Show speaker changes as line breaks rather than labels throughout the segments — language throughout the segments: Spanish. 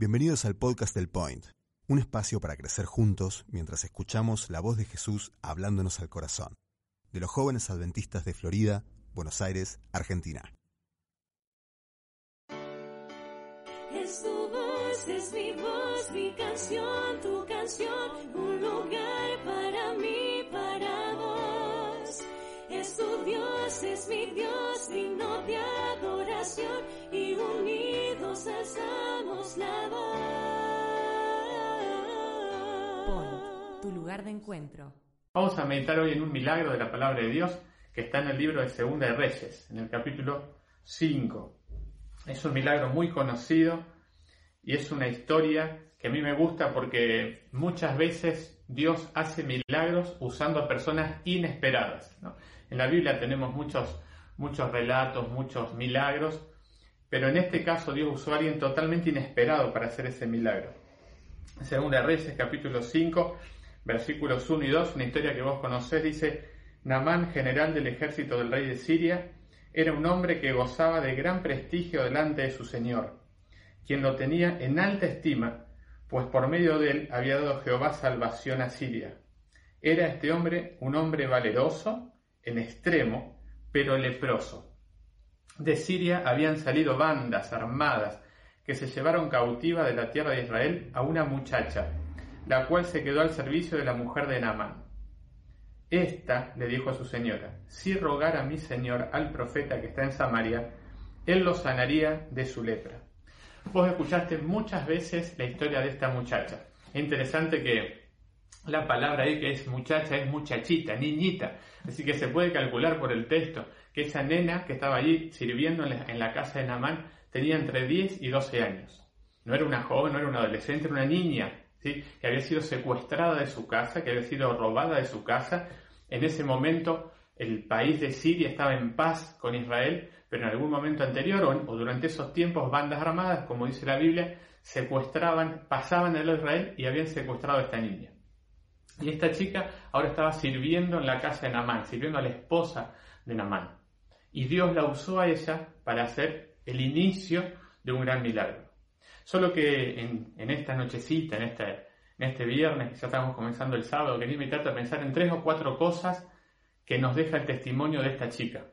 Bienvenidos al podcast del Point, un espacio para crecer juntos mientras escuchamos la voz de Jesús hablándonos al corazón, de los jóvenes adventistas de Florida, Buenos Aires, Argentina.
Es tu voz, es mi voz, mi canción, tu canción, un lugar tu Dios, es mi Dios, digno de adoración y unidos alzamos la voz.
Point, tu lugar de encuentro.
Vamos a meditar hoy en un milagro de la palabra de Dios que está en el libro de Segunda de Reyes, en el capítulo 5. Es un milagro muy conocido y es una historia que a mí me gusta porque muchas veces Dios hace milagros usando a personas inesperadas. ¿no? En la Biblia tenemos muchos, muchos relatos, muchos milagros, pero en este caso Dios usó a alguien totalmente inesperado para hacer ese milagro. Segunda de Reyes, capítulo 5, versículos 1 y 2, una historia que vos conocés, dice, Namán, general del ejército del rey de Siria, era un hombre que gozaba de gran prestigio delante de su señor, quien lo tenía en alta estima, pues por medio de él había dado Jehová salvación a Siria. Era este hombre un hombre valeroso, en extremo, pero leproso. De Siria habían salido bandas armadas que se llevaron cautiva de la tierra de Israel a una muchacha, la cual se quedó al servicio de la mujer de Naamán. Esta le dijo a su señora, si rogara mi señor al profeta que está en Samaria, él lo sanaría de su lepra. Vos escuchaste muchas veces la historia de esta muchacha. Es interesante que la palabra ahí que es muchacha es muchachita, niñita. Así que se puede calcular por el texto que esa nena que estaba allí sirviendo en la, casa de Namán tenía entre 10 y 12 años. No era una joven, no era una adolescente, era una niña, que había sido secuestrada de su casa, que había sido robada de su casa. En ese momento el país de Siria estaba en paz con Israel, pero en algún momento anterior o, durante esos tiempos bandas armadas, como dice la Biblia, secuestraban, pasaban a Israel y habían secuestrado a esta niña. Y esta chica ahora estaba sirviendo en la casa de Namán, sirviendo a la esposa de Namán. Y Dios la usó a ella para hacer el inicio de un gran milagro. Solo que en, esta nochecita, en este, en este viernes, ya estamos comenzando el sábado, quería invitarte a pensar en tres o cuatro cosas que nos deja el testimonio de esta chica.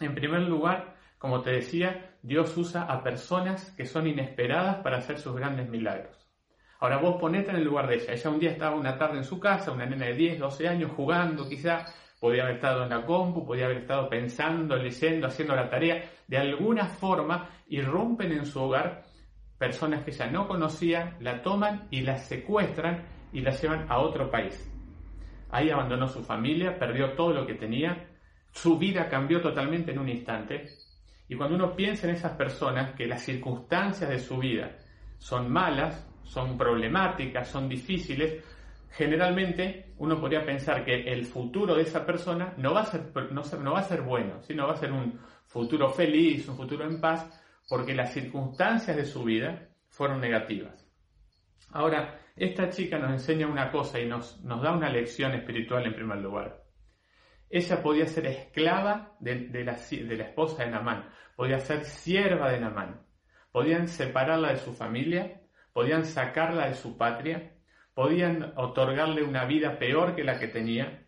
En primer lugar, como te decía, Dios usa a personas que son inesperadas para hacer sus grandes milagros. Ahora vos ponete en el lugar de ella. Ella un día estaba una tarde en su casa, una nena de 10, 12 años, jugando quizá, podía haber estado en la compu, podía haber estado pensando, leyendo, haciendo la tarea. De alguna forma irrumpen en su hogar personas que ella no conocía, la toman y la secuestran y la llevan a otro país. Ahí abandonó su familia, perdió todo lo que tenía, su vida cambió totalmente en un instante. Y cuando uno piensa en esas personas, que las circunstancias de su vida son malas, son problemáticas, son difíciles, generalmente uno podría pensar que el futuro de esa persona no va a ser, no, no va a ser bueno, sino va a ser un futuro feliz, un futuro en paz, porque las circunstancias de su vida fueron negativas. Ahora, esta chica nos enseña una cosa y nos, nos da una lección espiritual en primer lugar. Ella podía ser esclava de, de, la, de la esposa de Namán, podía ser sierva de Namán, podían separarla de su familia, podían sacarla de su patria, podían otorgarle una vida peor que la que tenía,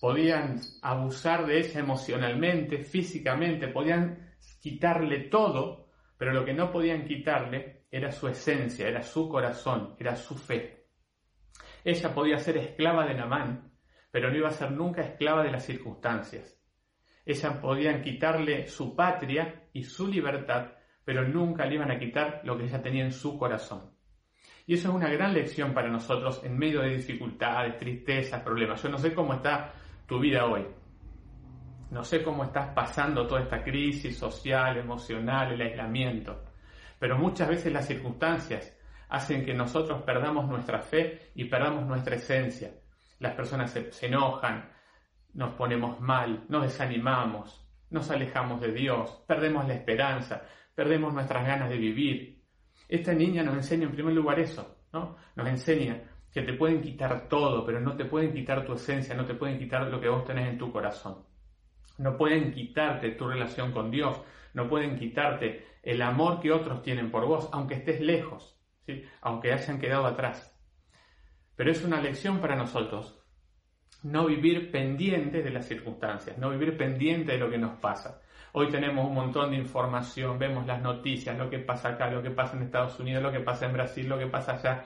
podían abusar de ella emocionalmente, físicamente, podían quitarle todo, pero lo que no podían quitarle era su esencia, era su corazón, era su fe. Ella podía ser esclava de Namán, pero no iba a ser nunca esclava de las circunstancias. Ella podían quitarle su patria y su libertad, pero nunca le iban a quitar lo que ella tenía en su corazón. Y eso es una gran lección para nosotros en medio de dificultades, tristezas, problemas. Yo no sé cómo está tu vida hoy. No sé cómo estás pasando toda esta crisis social, emocional, el aislamiento. Pero muchas veces las circunstancias hacen que nosotros perdamos nuestra fe y perdamos nuestra esencia. Las personas se, se enojan, nos ponemos mal, nos desanimamos, nos alejamos de Dios, perdemos la esperanza, perdemos nuestras ganas de vivir. Esta niña nos enseña en primer lugar eso, ¿no? Nos enseña que te pueden quitar todo, pero no te pueden quitar tu esencia, no te pueden quitar lo que vos tenés en tu corazón. no pueden quitarte tu relación con Dios, no pueden quitarte el amor que otros tienen por vos, aunque estés lejos, ¿sí? aunque hayan quedado atrás. Pero es una lección para nosotros no vivir pendientes de las circunstancias, no vivir pendientes de lo que nos pasa. Hoy tenemos un montón de información, vemos las noticias, lo que pasa acá, lo que pasa en Estados Unidos, lo que pasa en Brasil, lo que pasa allá.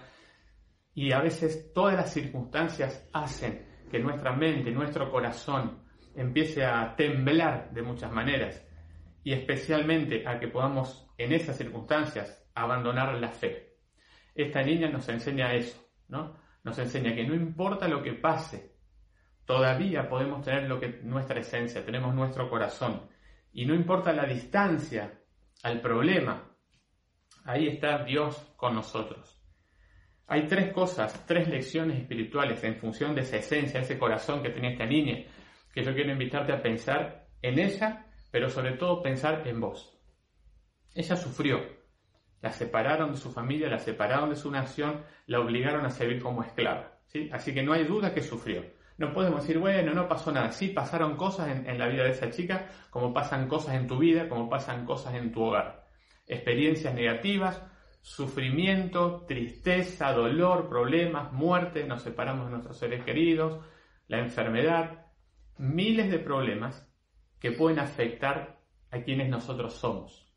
Y a veces todas las circunstancias hacen que nuestra mente, nuestro corazón empiece a temblar de muchas maneras y especialmente a que podamos en esas circunstancias abandonar la fe. Esta niña nos enseña eso, ¿no? Nos enseña que no importa lo que pase, todavía podemos tener lo que nuestra esencia, tenemos nuestro corazón y no importa la distancia al problema, ahí está Dios con nosotros. Hay tres cosas, tres lecciones espirituales en función de esa esencia, ese corazón que tenía esta niña, que yo quiero invitarte a pensar en ella, pero sobre todo pensar en vos. Ella sufrió, la separaron de su familia, la separaron de su nación, la obligaron a servir como esclava. ¿sí? Así que no hay duda que sufrió. No podemos decir, bueno, no pasó nada. Sí, pasaron cosas en, en la vida de esa chica, como pasan cosas en tu vida, como pasan cosas en tu hogar. Experiencias negativas, sufrimiento, tristeza, dolor, problemas, muerte, nos separamos de nuestros seres queridos, la enfermedad, miles de problemas que pueden afectar a quienes nosotros somos.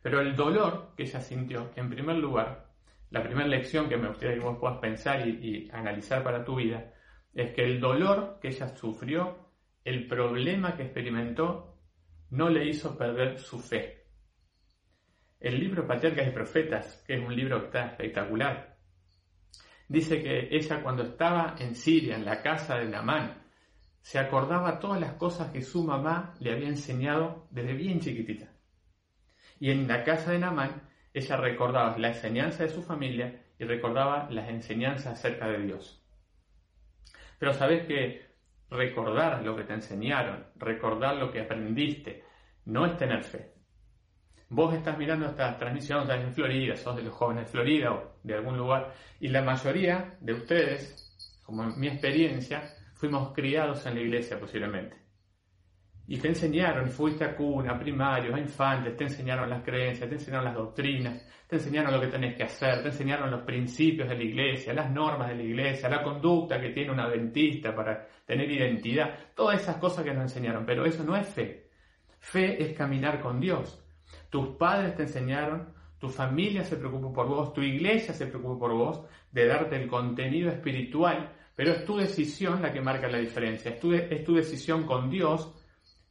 Pero el dolor que ella sintió, en primer lugar, la primera lección que me gustaría que vos puedas pensar y, y analizar para tu vida, es que el dolor que ella sufrió, el problema que experimentó, no le hizo perder su fe. El libro Patriarcas y Profetas, que es un libro que está espectacular, dice que ella cuando estaba en Siria, en la casa de Namán, se acordaba todas las cosas que su mamá le había enseñado desde bien chiquitita. Y en la casa de Namán, ella recordaba la enseñanza de su familia y recordaba las enseñanzas acerca de Dios. Pero sabes que recordar lo que te enseñaron, recordar lo que aprendiste, no es tener fe. Vos estás mirando esta transmisión, en Florida, sos de los jóvenes de Florida o de algún lugar, y la mayoría de ustedes, como en mi experiencia, fuimos criados en la iglesia posiblemente. Y te enseñaron, fuiste a cuna, a primarios, a infantes, te enseñaron las creencias, te enseñaron las doctrinas, te enseñaron lo que tenés que hacer, te enseñaron los principios de la iglesia, las normas de la iglesia, la conducta que tiene un adventista para tener identidad, todas esas cosas que nos enseñaron, pero eso no es fe. Fe es caminar con Dios. Tus padres te enseñaron, tu familia se preocupó por vos, tu iglesia se preocupó por vos, de darte el contenido espiritual, pero es tu decisión la que marca la diferencia, es tu, es tu decisión con Dios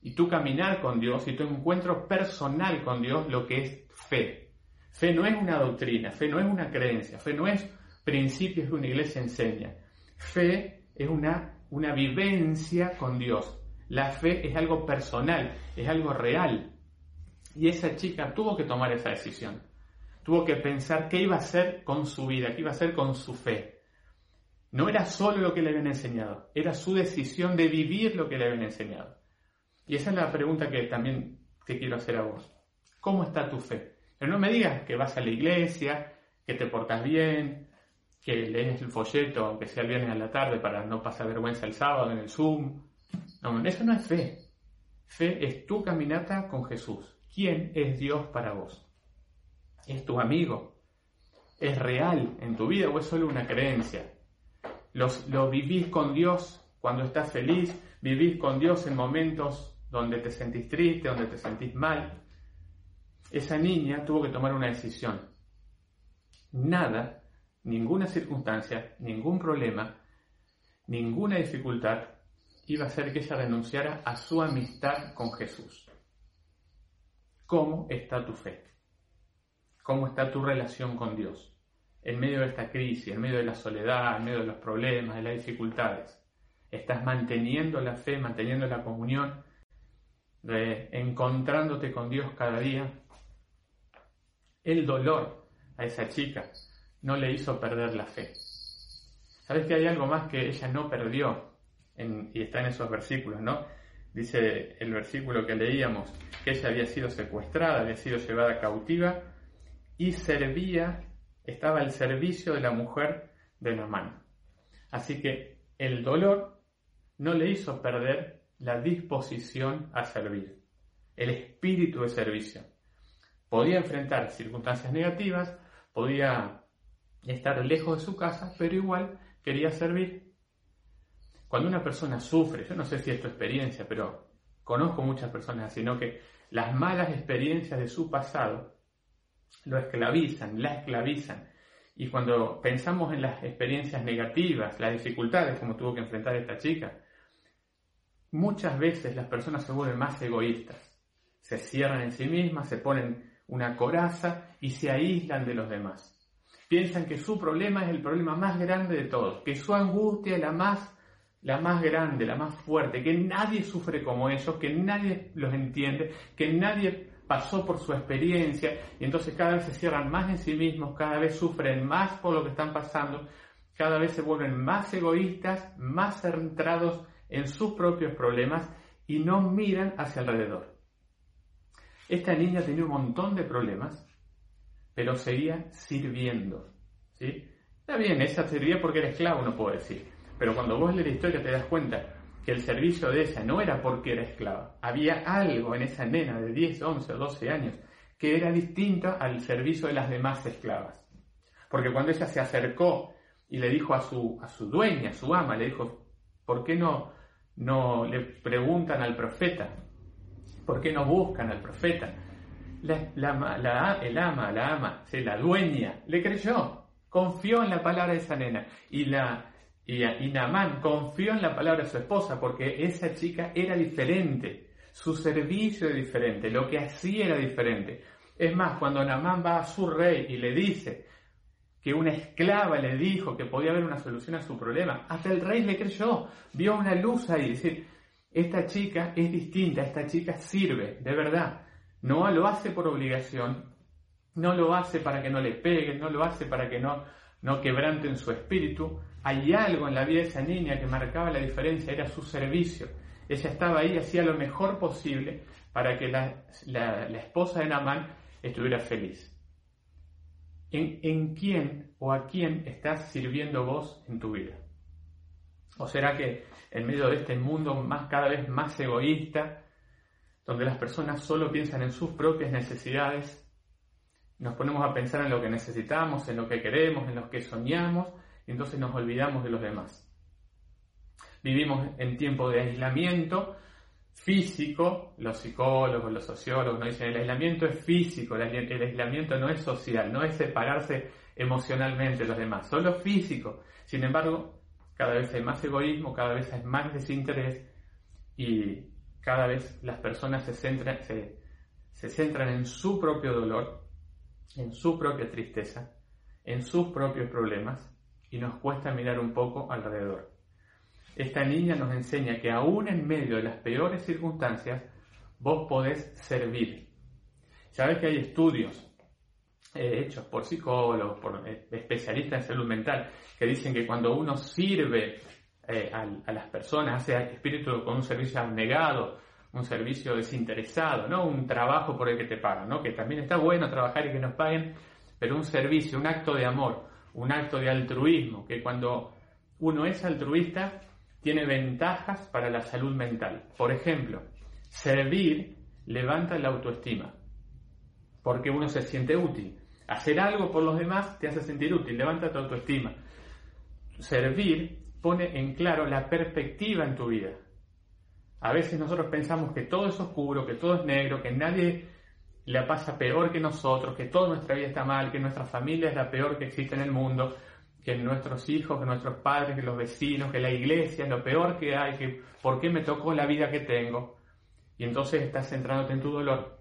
y tu caminar con Dios y tu encuentro personal con Dios lo que es fe. Fe no es una doctrina, fe no es una creencia, fe no es principios que una iglesia enseña. Fe es una, una vivencia con Dios. La fe es algo personal, es algo real. Y esa chica tuvo que tomar esa decisión. Tuvo que pensar qué iba a hacer con su vida, qué iba a hacer con su fe. No era solo lo que le habían enseñado, era su decisión de vivir lo que le habían enseñado. Y esa es la pregunta que también te quiero hacer a vos. ¿Cómo está tu fe? Pero no me digas que vas a la iglesia, que te portas bien, que lees el folleto, aunque sea el viernes a la tarde, para no pasar vergüenza el sábado en el Zoom. No, eso no es fe. Fe es tu caminata con Jesús. ¿Quién es Dios para vos? ¿Es tu amigo? ¿Es real en tu vida o es solo una creencia? ¿Lo vivís con Dios cuando estás feliz? ¿Vivís con Dios en momentos donde te sentís triste, donde te sentís mal, esa niña tuvo que tomar una decisión. Nada, ninguna circunstancia, ningún problema, ninguna dificultad iba a hacer que ella renunciara a su amistad con Jesús. ¿Cómo está tu fe? ¿Cómo está tu relación con Dios? En medio de esta crisis, en medio de la soledad, en medio de los problemas, de las dificultades. ¿Estás manteniendo la fe, manteniendo la comunión? Encontrándote con Dios cada día, el dolor a esa chica no le hizo perder la fe. ¿Sabes que hay algo más que ella no perdió? y está en esos versículos, ¿no? Dice el versículo que leíamos, que ella había sido secuestrada, había sido llevada cautiva y servía, estaba al servicio de la mujer de mano Así que el dolor no le hizo perder la disposición a servir, el espíritu de servicio. Podía enfrentar circunstancias negativas, podía estar lejos de su casa, pero igual quería servir. Cuando una persona sufre, yo no sé si es tu experiencia, pero conozco muchas personas, sino que las malas experiencias de su pasado lo esclavizan, la esclavizan. Y cuando pensamos en las experiencias negativas, las dificultades como tuvo que enfrentar esta chica, muchas veces las personas se vuelven más egoístas. Se cierran en sí mismas, se ponen una coraza y se aíslan de los demás. Piensan que su problema es el problema más grande de todos, que su angustia es la más, la más grande, la más fuerte, que nadie sufre como ellos, que nadie los entiende, que nadie pasó por su experiencia y entonces cada vez se cierran más en sí mismos, cada vez sufren más por lo que están pasando, cada vez se vuelven más egoístas, más centrados en sus propios problemas y no miran hacia alrededor. Esta niña tenía un montón de problemas, pero seguía sirviendo. ¿sí? Está bien, esa servía porque era esclavo, no puedo decir. Pero cuando vos lees la historia te das cuenta que el servicio de ella no era porque era esclava. Había algo en esa nena de 10, 11 o 12 años que era distinto al servicio de las demás esclavas. Porque cuando ella se acercó y le dijo a su, a su dueña, a su ama, le dijo, ¿por qué no, no le preguntan al profeta? ¿Por qué no buscan al profeta? La, la, el ama, la ama, la dueña, le creyó, confió en la palabra de esa nena. Y, la, y, y Namán confió en la palabra de su esposa porque esa chica era diferente, su servicio era diferente, lo que hacía era diferente. Es más, cuando Namán va a su rey y le dice que una esclava le dijo que podía haber una solución a su problema, hasta el rey le creyó, vio una luz ahí, decir, esta chica es distinta, esta chica sirve, de verdad. No lo hace por obligación, no lo hace para que no le peguen, no lo hace para que no, no quebranten su espíritu. Hay algo en la vida de esa niña que marcaba la diferencia, era su servicio. Ella estaba ahí, hacía lo mejor posible para que la, la, esposa de Namán estuviera feliz. ¿En, ¿En quién o a quién estás sirviendo vos en tu vida? ¿O será que en medio de este mundo más, cada vez más egoísta, donde las personas solo piensan en sus propias necesidades, nos ponemos a pensar en lo que necesitamos, en lo que queremos, en lo que soñamos, y entonces nos olvidamos de los demás. Vivimos en tiempo de aislamiento físico, los psicólogos, los sociólogos nos dicen el aislamiento es físico, el aislamiento no es social, no es separarse emocionalmente de los demás, solo físico. Sin embargo, cada vez hay más egoísmo, cada vez hay más desinterés y cada vez las personas se centran, se, centran en su propio dolor, en su propia tristeza, en sus propios problemas y nos cuesta mirar un poco alrededor. Esta niña nos enseña que aún en medio de las peores circunstancias, vos podés servir. Sabes que hay estudios eh, hechos por psicólogos, por eh, especialistas en salud mental, que dicen que cuando uno sirve eh, a, las personas, hace espíritu con un servicio abnegado, un servicio desinteresado, no un trabajo por el que te pagan, ¿no? que también está bueno trabajar y que nos paguen, pero un servicio, un acto de amor, un acto de altruismo, que cuando uno es altruista tiene ventajas para la salud mental. Por ejemplo, servir levanta la autoestima, porque uno se siente útil. Hacer algo por los demás te hace sentir útil, levanta tu autoestima. Servir pone en claro la perspectiva en tu vida. A veces nosotros pensamos que todo es oscuro, que todo es negro, que nadie le pasa peor que nosotros, que toda nuestra vida está mal, que nuestra familia es la peor que existe en el mundo, que nuestros hijos, que nuestros padres, que los vecinos, que la iglesia es lo peor que hay, que por qué me tocó la vida que tengo. Y entonces estás centrándote en tu dolor.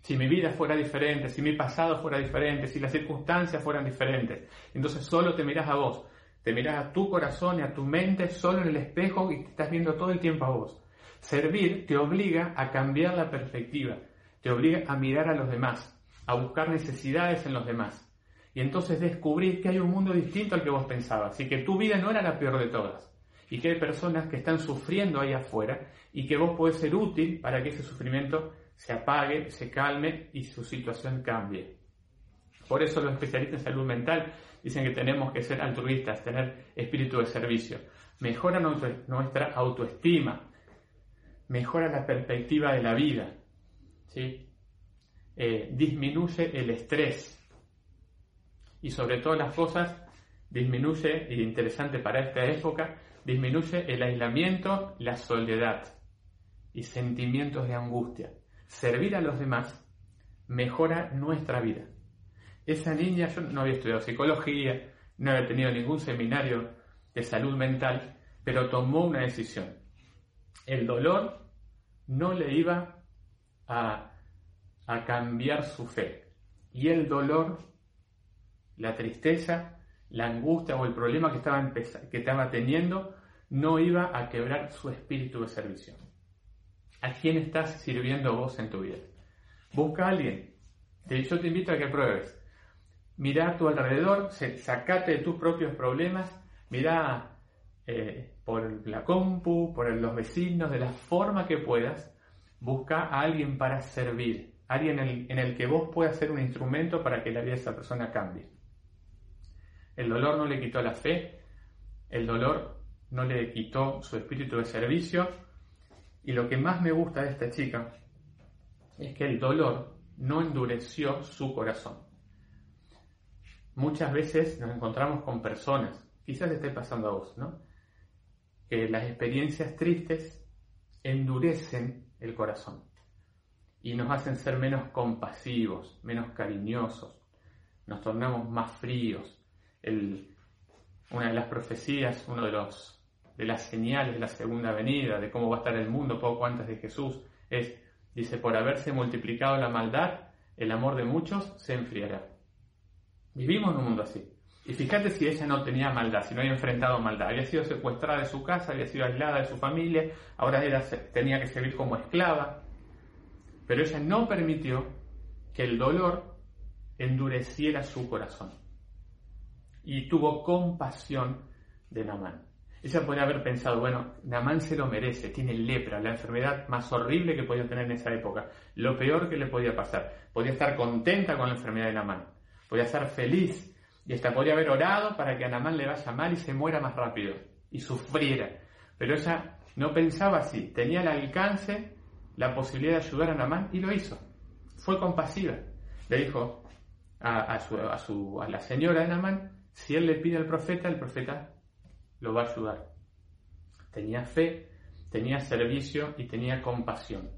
Si mi vida fuera diferente, si mi pasado fuera diferente, si las circunstancias fueran diferentes, entonces solo te miras a vos, te miras a tu corazón y a tu mente solo en el espejo y te estás viendo todo el tiempo a vos. Servir te obliga a cambiar la perspectiva, te obliga a mirar a los demás, a buscar necesidades en los demás. Y entonces descubrir que hay un mundo distinto al que vos pensabas y que tu vida no era la peor de todas. Y que hay personas que están sufriendo ahí afuera y que vos podés ser útil para que ese sufrimiento se apague, se calme y su situación cambie. Por eso los especialistas en salud mental dicen que tenemos que ser altruistas, tener espíritu de servicio. Mejora nuestra autoestima, mejora la perspectiva de la vida, ¿sí? Eh, disminuye el estrés y sobre todas las cosas disminuye, y interesante para esta época, disminuye el aislamiento, la soledad y sentimientos de angustia. Servir a los demás mejora nuestra vida. Esa niña, yo no había estudiado psicología, no había tenido ningún seminario de salud mental, pero tomó una decisión. El dolor no le iba a, a cambiar su fe. Y el dolor, la tristeza, la angustia o el problema que estaba, que estaba teniendo no iba a quebrar su espíritu de servicio. ¿A quién estás sirviendo vos en tu vida? Busca a alguien. Yo te invito a que pruebes. Mira a tu alrededor, sacate de tus propios problemas, mira eh, por la compu, por los vecinos, de la forma que puedas, busca a alguien para servir, alguien en el, en el que vos puedas ser un instrumento para que la vida de esa persona cambie. El dolor no le quitó la fe, el dolor no le quitó su espíritu de servicio, y lo que más me gusta de esta chica es que el dolor no endureció su corazón. Muchas veces nos encontramos con personas, quizás esté pasando a vos, ¿no? Que las experiencias tristes endurecen el corazón y nos hacen ser menos compasivos, menos cariñosos, nos tornamos más fríos. Una de las profecías, uno de los de las señales de la segunda venida, de cómo va a estar el mundo poco antes de Jesús, es, dice, por haberse multiplicado la maldad, el amor de muchos se enfriará. Vivimos en un mundo así. Y fíjate si ella no tenía maldad, si no había enfrentado maldad. Había sido secuestrada de su casa, había sido aislada de su familia, ahora era, tenía que servir como esclava. Pero ella no permitió que el dolor endureciera su corazón. Y tuvo compasión de Namán. Ella podría haber pensado, bueno, Namán se lo merece, tiene lepra, la enfermedad más horrible que podía tener en esa época, lo peor que le podía pasar. Podía estar contenta con la enfermedad de Namán, podía estar feliz y hasta podría haber orado para que a Namán le vaya mal y se muera más rápido y sufriera. Pero ella no pensaba así, tenía el alcance, la posibilidad de ayudar a Namán y lo hizo. Fue compasiva. Le dijo a, la señora de Namán, si él le pide al profeta, el profeta lo va a ayudar. Tenía fe, tenía servicio y tenía compasión.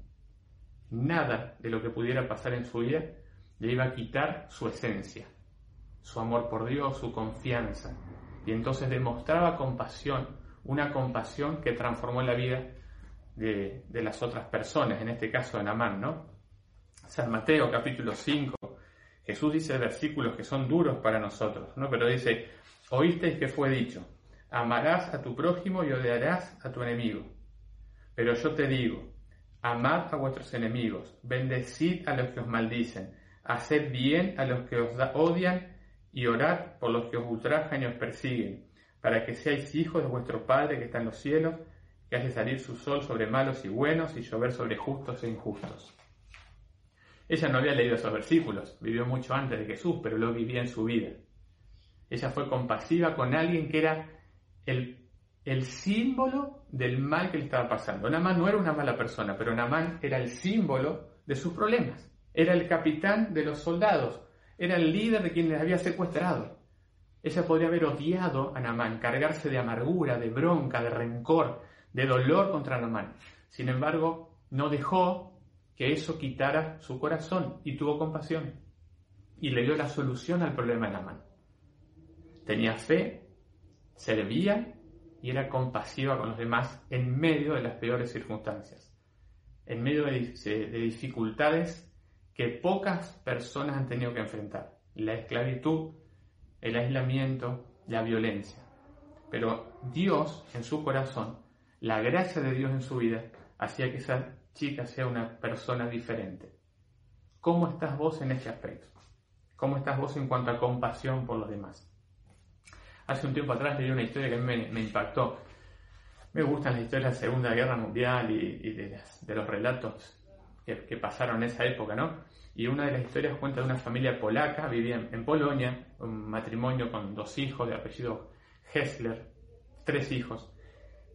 Nada de lo que pudiera pasar en su vida le iba a quitar su esencia, su amor por Dios, su confianza. Y entonces demostraba compasión, una compasión que transformó la vida de, las otras personas, en este caso de Namán. San Mateo capítulo 5, Jesús dice versículos que son duros para nosotros, ¿no? Pero dice, oísteis que fue dicho, amarás a tu prójimo y odiarás a tu enemigo. Pero yo te digo, amad a vuestros enemigos, bendecid a los que os maldicen, haced bien a los que os odian y orad por los que os ultrajan y os persiguen, para que seáis hijos de vuestro Padre que está en los cielos, que hace salir su sol sobre malos y buenos y llover sobre justos e injustos. Ella no había leído esos versículos, vivió mucho antes de Jesús, pero lo vivía en su vida. Ella fue compasiva con alguien que era el, símbolo del mal que le estaba pasando. Namán no era una mala persona, pero Namán era el símbolo de sus problemas. Era el capitán de los soldados, era el líder de quien les había secuestrado. Ella podría haber odiado a Namán, cargarse de amargura, de bronca, de rencor, de dolor contra Namán. Sin embargo, no dejó que eso quitara su corazón y tuvo compasión y le dio la solución al problema de Namán. Tenía fe servía y era compasiva con los demás en medio de las peores circunstancias, en medio de, dificultades que pocas personas han tenido que enfrentar, la esclavitud, el aislamiento, la violencia. Pero Dios en su corazón, la gracia de Dios en su vida, hacía que esa chica sea una persona diferente. ¿Cómo estás vos en ese aspecto? ¿Cómo estás vos en cuanto a compasión por los demás? Hace un tiempo atrás leí una historia que mí me, impactó. Me gustan las historias de la Segunda Guerra Mundial y, de, los relatos que, pasaron en esa época, ¿no? Y una de las historias cuenta de una familia polaca, vivía en, Polonia, un matrimonio con dos hijos de apellido Hessler, tres hijos.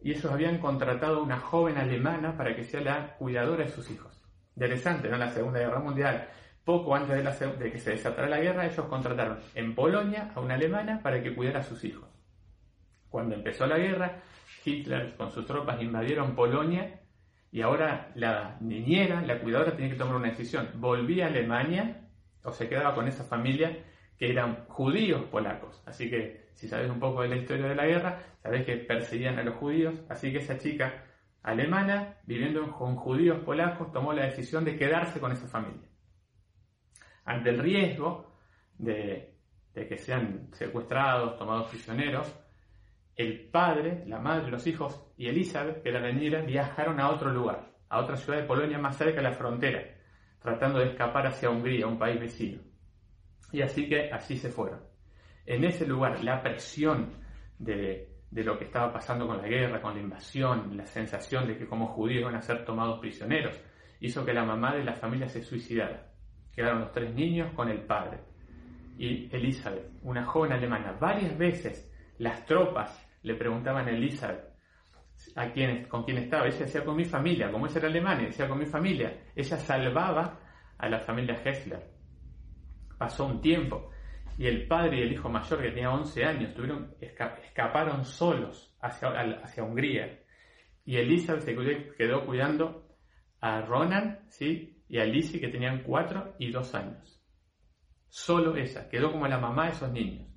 Y ellos habían contratado a una joven alemana para que sea la cuidadora de sus hijos. Interesante, ¿no? La Segunda Guerra Mundial, poco antes de que se desatara la guerra, ellos contrataron en Polonia a una alemana para que cuidara a sus hijos. Cuando empezó la guerra, Hitler con sus tropas invadieron Polonia y ahora la niñera, la cuidadora, tenía que tomar una decisión. ¿Volvía a Alemania o se quedaba con esa familia que eran judíos polacos? Así que si sabes un poco de la historia de la guerra, sabes que perseguían a los judíos. Así que esa chica alemana, viviendo con judíos polacos, tomó la decisión de quedarse con esa familia. Ante el riesgo de, que sean secuestrados, tomados prisioneros, el padre, la madre, los hijos y Elizabeth, que era la niñera, viajaron a otro lugar, a otra ciudad de Polonia más cerca de la frontera, tratando de escapar hacia Hungría, un país vecino. Y así que así se fueron. En ese lugar, la presión de, de lo que estaba pasando con la guerra, con la invasión, la sensación de que como judíos iban a ser tomados prisioneros, hizo que la mamá de la familia se suicidara. Quedaron los tres niños con el padre. Y Elizabeth, una joven alemana, varias veces las tropas le preguntaban a Elizabeth a quién, con quién estaba. Ella decía con mi familia, como ella era alemana, decía con mi familia. Ella salvaba a la familia Hessler. Pasó un tiempo y el padre y el hijo mayor, que tenía 11 años, tuvieron, escaparon solos hacia, hacia Hungría. Y Elizabeth se quedó cuidando a Ronan ¿sí? y a Lizzie, que tenían 4 y 2 años. Solo ella, quedó como la mamá de esos niños.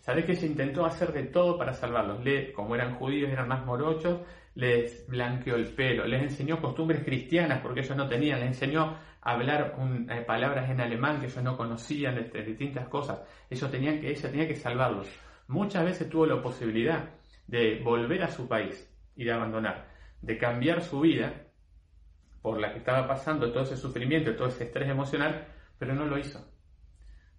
Sabés que se intentó hacer de todo para salvarlos. Como eran judíos, eran más morochos, les blanqueó el pelo, les enseñó costumbres cristianas porque ellos no tenían, les enseñó a hablar eh, palabras en alemán que ellos no conocían, de, distintas cosas. Ellos tenían que, ella tenía que salvarlos. Muchas veces tuvo la posibilidad de volver a su país y de abandonar, de cambiar su vida por la que estaba pasando, todo ese sufrimiento, todo ese estrés emocional, pero no lo hizo.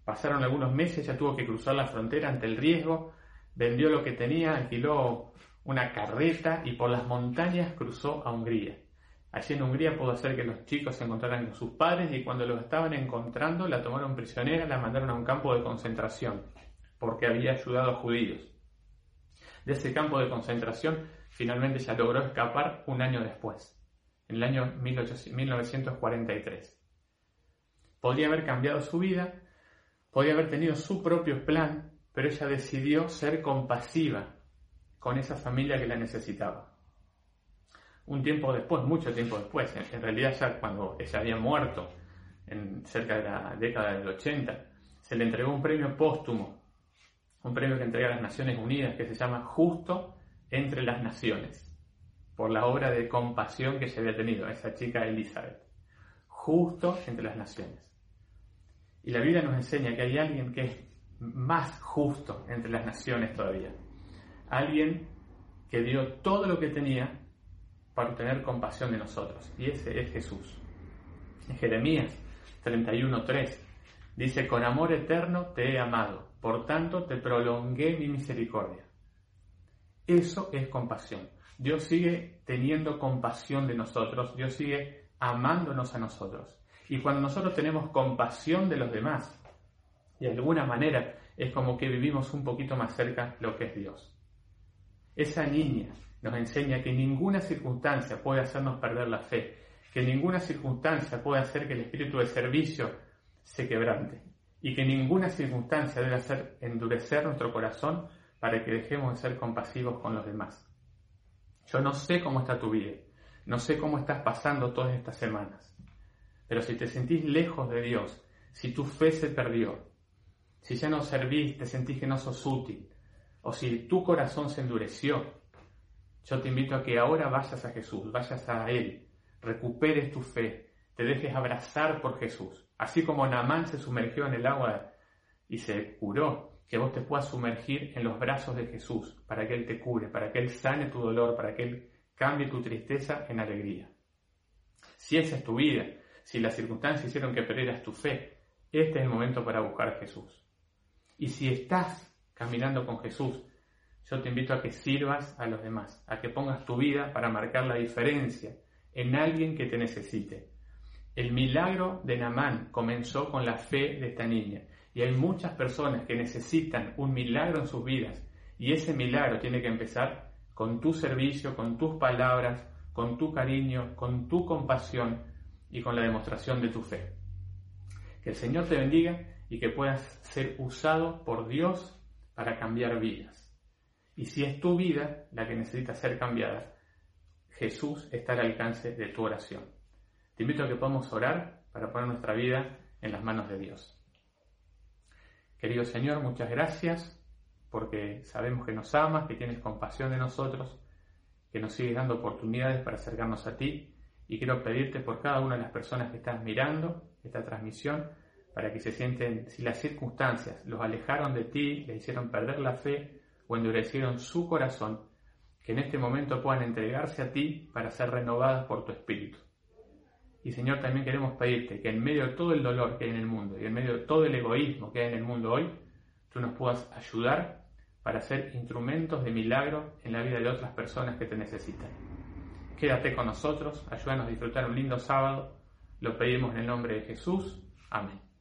Pasaron algunos meses, ya tuvo que cruzar la frontera ante el riesgo, vendió lo que tenía, alquiló una carreta y por las montañas cruzó a Hungría. Allí en Hungría pudo hacer que los chicos se encontraran con sus padres y cuando los estaban encontrando la tomaron prisionera, la mandaron a un campo de concentración porque había ayudado a judíos. De ese campo de concentración finalmente ya logró escapar un año después, en el año 1943. Podría haber cambiado su vida, Podía haber tenido su propio plan, pero ella decidió ser compasiva con esa familia que la necesitaba. Un tiempo después, mucho tiempo después, en, realidad ya cuando ella había muerto, en cerca de la década del 80, se le entregó un premio póstumo, un premio que entrega las Naciones Unidas que se llama Justo entre las Naciones, por la obra de compasión que se había tenido esa chica Elizabeth. Justo entre las Naciones. Y la Biblia nos enseña que hay alguien que es más justo entre las naciones todavía. Alguien que dio todo lo que tenía para tener compasión de nosotros. Y ese es Jesús. En Jeremías 31.3 dice, con amor eterno te he amado, por tanto te prolongué mi misericordia. Eso es compasión. Dios sigue teniendo compasión de nosotros, Dios sigue amándonos a nosotros. Y cuando nosotros tenemos compasión de los demás, de alguna manera es como que vivimos un poquito más cerca lo que es Dios. Esa niña nos enseña que ninguna circunstancia puede hacernos perder la fe, que ninguna circunstancia puede hacer que el espíritu de servicio se quebrante y que ninguna circunstancia debe hacer endurecer nuestro corazón para que dejemos de ser compasivos con los demás. Yo no sé cómo está tu vida, no sé cómo estás pasando todas estas semanas, pero si te sentís lejos de Dios, si tu fe se perdió, si ya no servís, te sentís que no sos útil, o si tu corazón se endureció, yo te invito a que ahora vayas a Jesús, vayas a Él, recuperes tu fe, te dejes abrazar por Jesús. Así como Naamán se sumergió en el agua y se curó, que vos te puedas sumergir en los brazos de Jesús para que Él te cure, para que Él sane tu dolor, para que Él cambie tu tristeza en alegría. Si esa es tu vida, si las circunstancias hicieron que perdieras tu fe, este es el momento para buscar a Jesús. Y si estás caminando con Jesús, yo te invito a que sirvas a los demás, a que pongas tu vida para marcar la diferencia en alguien que te necesite. El milagro de Namán comenzó con la fe de esta niña y hay muchas personas que necesitan un milagro en sus vidas y ese milagro tiene que empezar con tu servicio, con tus palabras, con tu cariño, con tu compasión y con la demostración de tu fe. Que el Señor te bendiga y que puedas ser usado por Dios para cambiar vidas. Y si es tu vida la que necesita ser cambiada, Jesús está al alcance de tu oración. Te invito a que podamos orar para poner nuestra vida en las manos de Dios. Querido Señor, muchas gracias porque sabemos que nos amas, que tienes compasión de nosotros, que nos sigues dando oportunidades para acercarnos a ti y quiero pedirte por cada una de las personas que están mirando esta transmisión para que se sienten, si las circunstancias los alejaron de ti, le hicieron perder la fe o endurecieron su corazón, que en este momento puedan entregarse a ti para ser renovadas por tu espíritu. Y Señor, también queremos pedirte que en medio de todo el dolor que hay en el mundo y en medio de todo el egoísmo que hay en el mundo hoy, tú nos puedas ayudar para ser instrumentos de milagro en la vida de otras personas que te necesitan. Quédate con nosotros, ayúdanos a disfrutar un lindo sábado. Lo pedimos en el nombre de Jesús. Amén.